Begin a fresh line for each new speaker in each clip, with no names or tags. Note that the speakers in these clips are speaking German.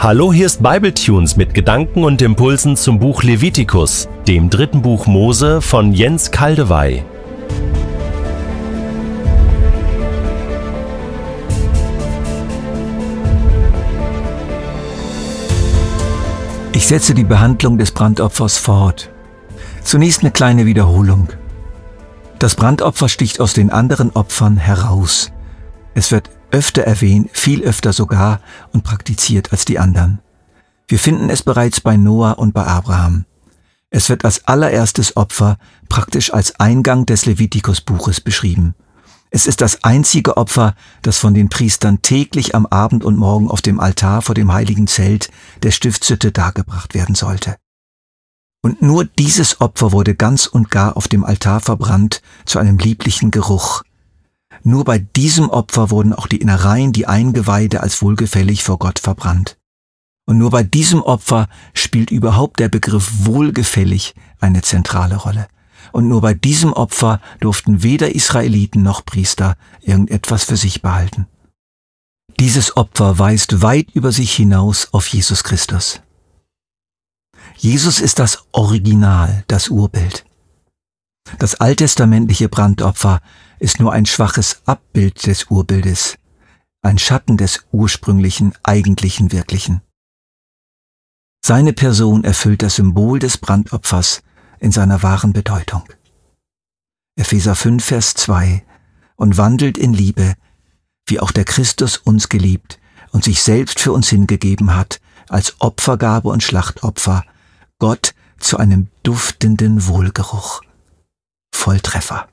Hallo, hier ist Bibletunes mit Gedanken und Impulsen zum Buch Levitikus, dem dritten Buch Mose von Jens Kaldewey.
Ich setze die Behandlung des Brandopfers fort. Zunächst eine kleine Wiederholung. Das Brandopfer sticht aus den anderen Opfern heraus. Es wird öfter erwähnt, viel öfter sogar und praktiziert als die anderen. Wir finden es bereits bei Noah und bei Abraham. Es wird als allererstes Opfer praktisch als Eingang des Levitikusbuches beschrieben. Es ist das einzige Opfer, das von den Priestern täglich am Abend und Morgen auf dem Altar vor dem heiligen Zelt der Stiftshütte dargebracht werden sollte. Und nur dieses Opfer wurde ganz und gar auf dem Altar verbrannt zu einem lieblichen Geruch. Nur bei diesem Opfer wurden auch die Innereien, die Eingeweide als wohlgefällig vor Gott verbrannt. Und nur bei diesem Opfer spielt überhaupt der Begriff wohlgefällig eine zentrale Rolle. Und nur bei diesem Opfer durften weder Israeliten noch Priester irgendetwas für sich behalten. Dieses Opfer weist weit über sich hinaus auf Jesus Christus. Jesus ist das Original, das Urbild. Das alttestamentliche Brandopfer ist nur ein schwaches Abbild des Urbildes, ein Schatten des ursprünglichen, eigentlichen, wirklichen. Seine Person erfüllt das Symbol des Brandopfers in seiner wahren Bedeutung. Epheser 5, Vers 2 und wandelt in Liebe, wie auch der Christus uns geliebt und sich selbst für uns hingegeben hat, als Opfergabe und Schlachtopfer, Gott zu einem duftenden Wohlgeruch. Volltreffer.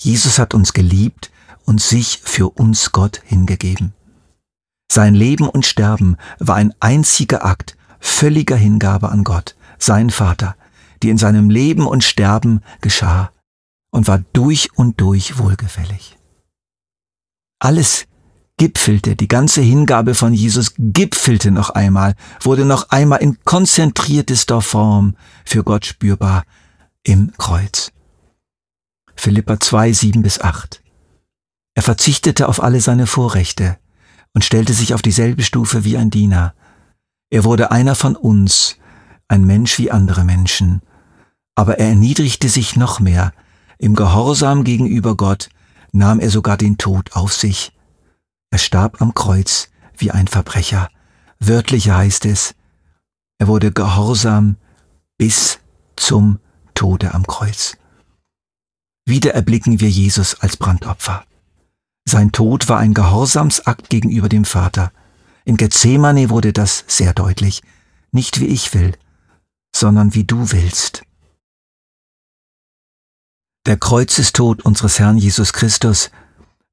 Jesus hat uns geliebt und sich für uns Gott hingegeben. Sein Leben und Sterben war ein einziger Akt völliger Hingabe an Gott, sein Vater, die in seinem Leben und Sterben geschah und war durch und durch wohlgefällig. Alles gipfelte, die ganze Hingabe von Jesus gipfelte noch einmal, wurde noch einmal in konzentriertester Form für Gott spürbar im Kreuz. Philippa 2, 7 bis 8. Er verzichtete auf alle seine Vorrechte und stellte sich auf dieselbe Stufe wie ein Diener. Er wurde einer von uns, ein Mensch wie andere Menschen. Aber er erniedrigte sich noch mehr. Im Gehorsam gegenüber Gott nahm er sogar den Tod auf sich. Er starb am Kreuz wie ein Verbrecher. Wörtlich heißt es, er wurde gehorsam bis zum Tode am Kreuz. Wieder erblicken wir Jesus als Brandopfer. Sein Tod war ein Gehorsamsakt gegenüber dem Vater. In Gethsemane wurde das sehr deutlich. Nicht wie ich will, sondern wie du willst. Der Kreuzestod unseres Herrn Jesus Christus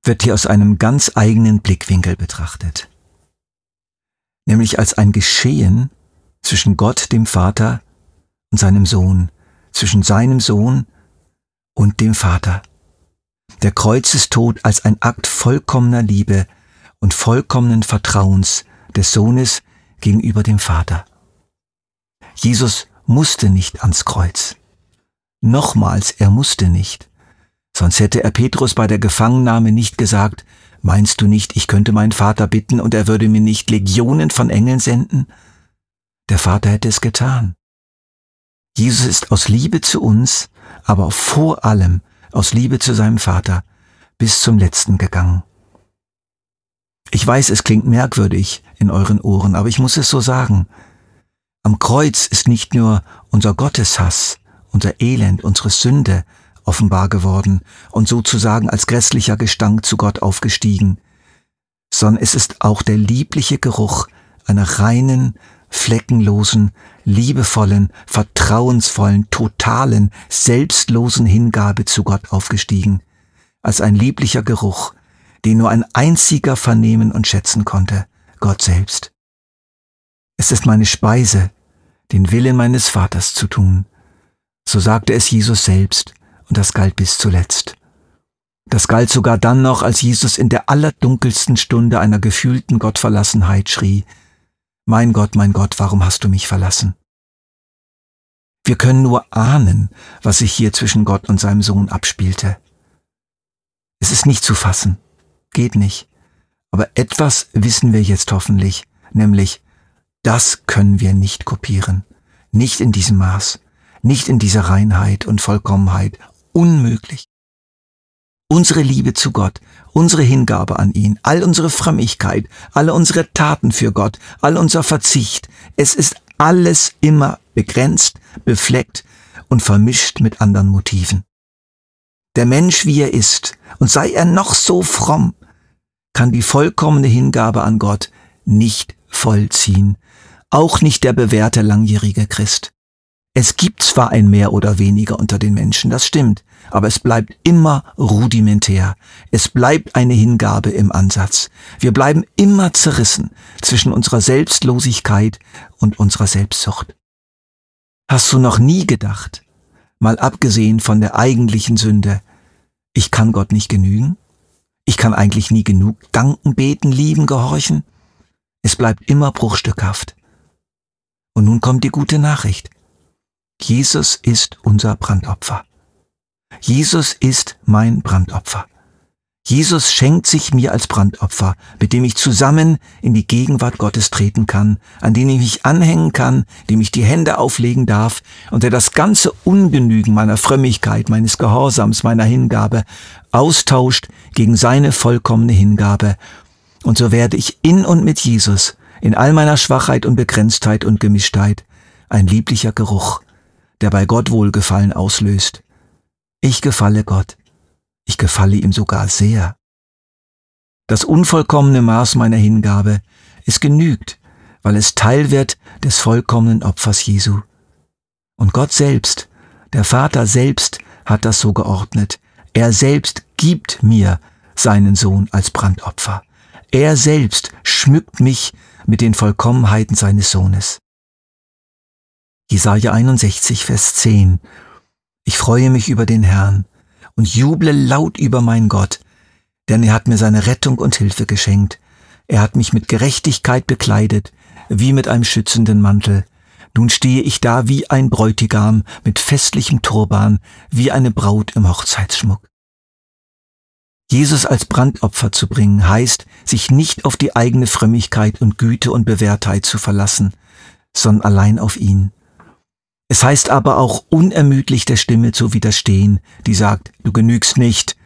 wird hier aus einem ganz eigenen Blickwinkel betrachtet. Nämlich als ein Geschehen zwischen Gott, dem Vater, und seinem Sohn, zwischen seinem Sohn und dem Vater. Der Kreuzestod als ein Akt vollkommener Liebe und vollkommenen Vertrauens des Sohnes gegenüber dem Vater. Jesus musste nicht ans Kreuz. Nochmals, er musste nicht. Sonst hätte er Petrus bei der Gefangennahme nicht gesagt, meinst du nicht, ich könnte meinen Vater bitten und er würde mir nicht Legionen von Engeln senden? Der Vater hätte es getan. Jesus ist aus Liebe zu uns aber vor allem aus Liebe zu seinem Vater bis zum letzten gegangen. Ich weiß, es klingt merkwürdig in euren Ohren, aber ich muss es so sagen. Am Kreuz ist nicht nur unser Gotteshass, unser Elend, unsere Sünde offenbar geworden und sozusagen als grässlicher Gestank zu Gott aufgestiegen, sondern es ist auch der liebliche Geruch einer reinen, fleckenlosen, liebevollen, vertrauensvollen, totalen, selbstlosen Hingabe zu Gott aufgestiegen, als ein lieblicher Geruch, den nur ein einziger vernehmen und schätzen konnte, Gott selbst. Es ist meine Speise, den Willen meines Vaters zu tun. So sagte es Jesus selbst, und das galt bis zuletzt. Das galt sogar dann noch, als Jesus in der allerdunkelsten Stunde einer gefühlten Gottverlassenheit schrie, mein Gott, mein Gott, warum hast du mich verlassen? Wir können nur ahnen, was sich hier zwischen Gott und seinem Sohn abspielte. Es ist nicht zu fassen, geht nicht. Aber etwas wissen wir jetzt hoffentlich, nämlich, Das können wir nicht kopieren. Nicht in diesem Maß. Nicht in dieser Reinheit und Vollkommenheit. Unmöglich. Unsere Liebe zu Gott, unsere Hingabe an ihn, all unsere Frömmigkeit, alle unsere Taten für Gott, all unser Verzicht, es ist alles immer begrenzt, befleckt und vermischt mit anderen Motiven. Der Mensch, wie er ist, und sei er noch so fromm, kann die vollkommene Hingabe an Gott nicht vollziehen, auch nicht der bewährte langjährige Christ. Es gibt zwar ein mehr oder weniger unter den Menschen, das stimmt, aber es bleibt immer rudimentär. Es bleibt eine Hingabe im Ansatz. Wir bleiben immer zerrissen zwischen unserer Selbstlosigkeit und unserer Selbstsucht. Hast du noch nie gedacht, mal abgesehen von der eigentlichen Sünde, ich kann Gott nicht genügen? Ich kann eigentlich nie genug danken, beten, lieben, gehorchen? Es bleibt immer bruchstückhaft. Und nun kommt die gute Nachricht. Jesus ist unser Brandopfer. Jesus ist mein Brandopfer. Jesus schenkt sich mir als Brandopfer, mit dem ich zusammen in die Gegenwart Gottes treten kann, an den ich mich anhängen kann, dem ich die Hände auflegen darf und der das ganze Ungenügen meiner Frömmigkeit, meines Gehorsams, meiner Hingabe austauscht gegen seine vollkommene Hingabe. Und so werde ich in und mit Jesus, in all meiner Schwachheit und Begrenztheit und Gemischtheit, ein lieblicher Geruch, der bei Gott Wohlgefallen auslöst. Ich gefalle Gott. Ich gefalle ihm sogar sehr. Das unvollkommene Maß meiner Hingabe, es genügt, weil es Teil wird des vollkommenen Opfers Jesu. Und Gott selbst, der Vater selbst, hat das so geordnet. Er selbst gibt mir seinen Sohn als Brandopfer. Er selbst schmückt mich mit den Vollkommenheiten seines Sohnes. Jesaja 61, Vers 10. Ich freue mich über den Herrn und juble laut über meinen Gott, denn er hat mir seine Rettung und Hilfe geschenkt. Er hat mich mit Gerechtigkeit bekleidet, wie mit einem schützenden Mantel. Nun stehe ich da wie ein Bräutigam mit festlichem Turban, wie eine Braut im Hochzeitsschmuck. Jesus als Brandopfer zu bringen, heißt, sich nicht auf die eigene Frömmigkeit und Güte und Bewährtheit zu verlassen, sondern allein auf ihn. Es heißt aber auch unermüdlich der Stimme zu widerstehen, die sagt, du genügst nicht.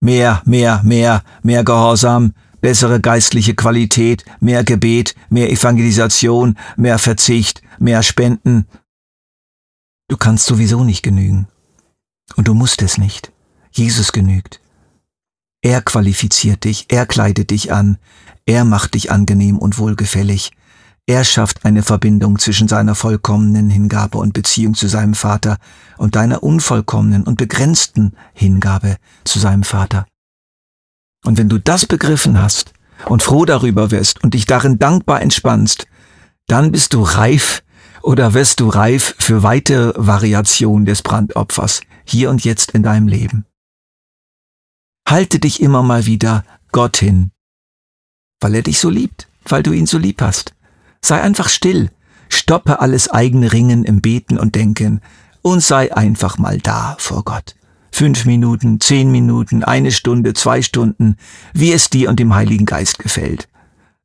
Mehr, mehr, mehr, mehr Gehorsam, bessere geistliche Qualität, mehr Gebet, mehr Evangelisation, mehr Verzicht, mehr Spenden. Du kannst sowieso nicht genügen. Und du musst es nicht. Jesus genügt. Er qualifiziert dich, er kleidet dich an, er macht dich angenehm und wohlgefällig, er schafft eine Verbindung zwischen seiner vollkommenen Hingabe und Beziehung zu seinem Vater und deiner unvollkommenen und begrenzten Hingabe zu seinem Vater. Und wenn du das begriffen hast und froh darüber wirst und dich darin dankbar entspannst, dann bist du reif oder wirst du reif für weitere Variationen des Brandopfers hier und jetzt in deinem Leben. Halte dich immer mal wieder Gott hin, weil er dich so liebt, weil du ihn so lieb hast. Sei einfach still, stoppe alles eigene Ringen im Beten und Denken und sei einfach mal da vor Gott. Fünf Minuten, zehn Minuten, eine Stunde, zwei Stunden, wie es dir und dem Heiligen Geist gefällt.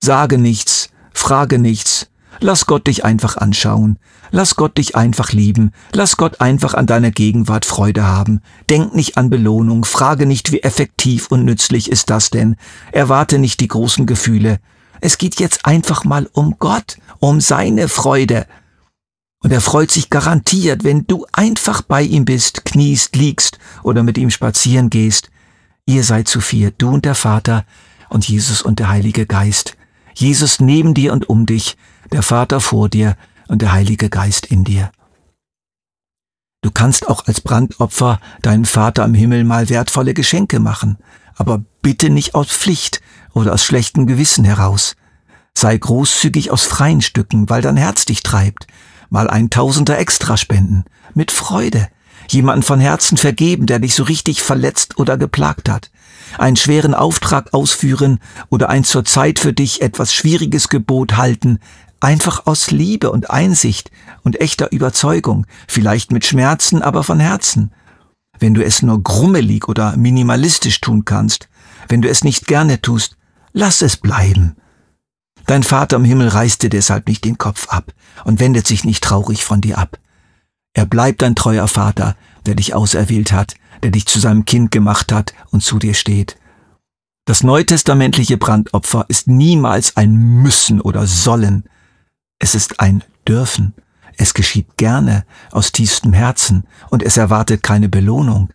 Sage nichts, frage nichts, lass Gott dich einfach anschauen, lass Gott dich einfach lieben, lass Gott einfach an deiner Gegenwart Freude haben, denk nicht an Belohnung, frage nicht, wie effektiv und nützlich ist das denn, erwarte nicht die großen Gefühle, es geht jetzt einfach mal um Gott, um seine Freude. Und er freut sich garantiert, wenn du einfach bei ihm bist, kniest, liegst oder mit ihm spazieren gehst. Ihr seid zu vier, du und der Vater und Jesus und der Heilige Geist. Jesus neben dir und um dich, der Vater vor dir und der Heilige Geist in dir. Du kannst auch als Brandopfer deinem Vater im Himmel mal wertvolle Geschenke machen, aber bitte nicht aus Pflicht, oder aus schlechtem Gewissen heraus. Sei großzügig aus freien Stücken, weil dein Herz dich treibt. Mal ein Tausender extra spenden. Mit Freude. Jemanden von Herzen vergeben, der dich so richtig verletzt oder geplagt hat. Einen schweren Auftrag ausführen oder ein zur Zeit für dich etwas schwieriges Gebot halten. Einfach aus Liebe und Einsicht und echter Überzeugung. Vielleicht mit Schmerzen, aber von Herzen. Wenn du es nur grummelig oder minimalistisch tun kannst, wenn du es nicht gerne tust, Lass es bleiben. Dein Vater im Himmel reißt dir deshalb nicht den Kopf ab und wendet sich nicht traurig von dir ab. Er bleibt ein treuer Vater, der dich auserwählt hat, der dich zu seinem Kind gemacht hat und zu dir steht. Das neutestamentliche Brandopfer ist niemals ein Müssen oder Sollen. Es ist ein Dürfen. Es geschieht gerne, aus tiefstem Herzen, und es erwartet keine Belohnung.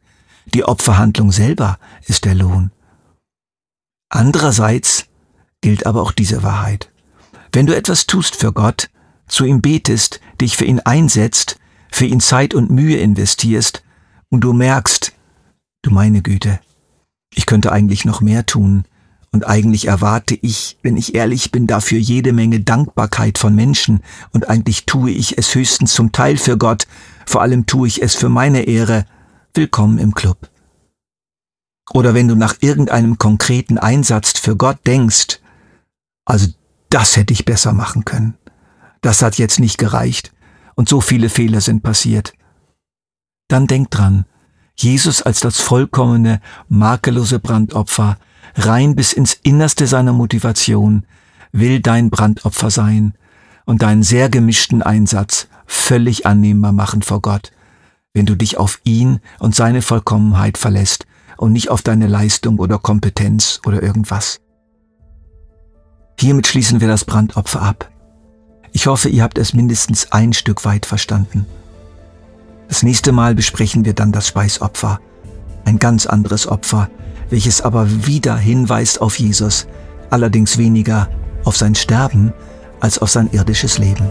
Die Opferhandlung selber ist der Lohn. Andererseits gilt aber auch diese Wahrheit. Wenn du etwas tust für Gott, zu ihm betest, dich für ihn einsetzt, für ihn Zeit und Mühe investierst, und du merkst, du meine Güte, ich könnte eigentlich noch mehr tun, und eigentlich erwarte ich, wenn ich ehrlich bin, dafür jede Menge Dankbarkeit von Menschen, und eigentlich tue ich es höchstens zum Teil für Gott, vor allem tue ich es für meine Ehre, willkommen im Club. Oder wenn du nach irgendeinem konkreten Einsatz für Gott denkst, also das hätte ich besser machen können. Das hat jetzt nicht gereicht und so viele Fehler sind passiert. Dann denk dran, Jesus als das vollkommene, makellose Brandopfer, rein bis ins Innerste seiner Motivation, will dein Brandopfer sein und deinen sehr gemischten Einsatz völlig annehmbar machen vor Gott, wenn du dich auf ihn und seine Vollkommenheit verlässt und nicht auf deine Leistung oder Kompetenz oder irgendwas. Hiermit schließen wir das Brandopfer ab. Ich hoffe, ihr habt es mindestens ein Stück weit verstanden. Das nächste Mal besprechen wir dann das Speisopfer, ein ganz anderes Opfer, welches aber wieder hinweist auf Jesus, allerdings weniger auf sein Sterben als auf sein irdisches Leben.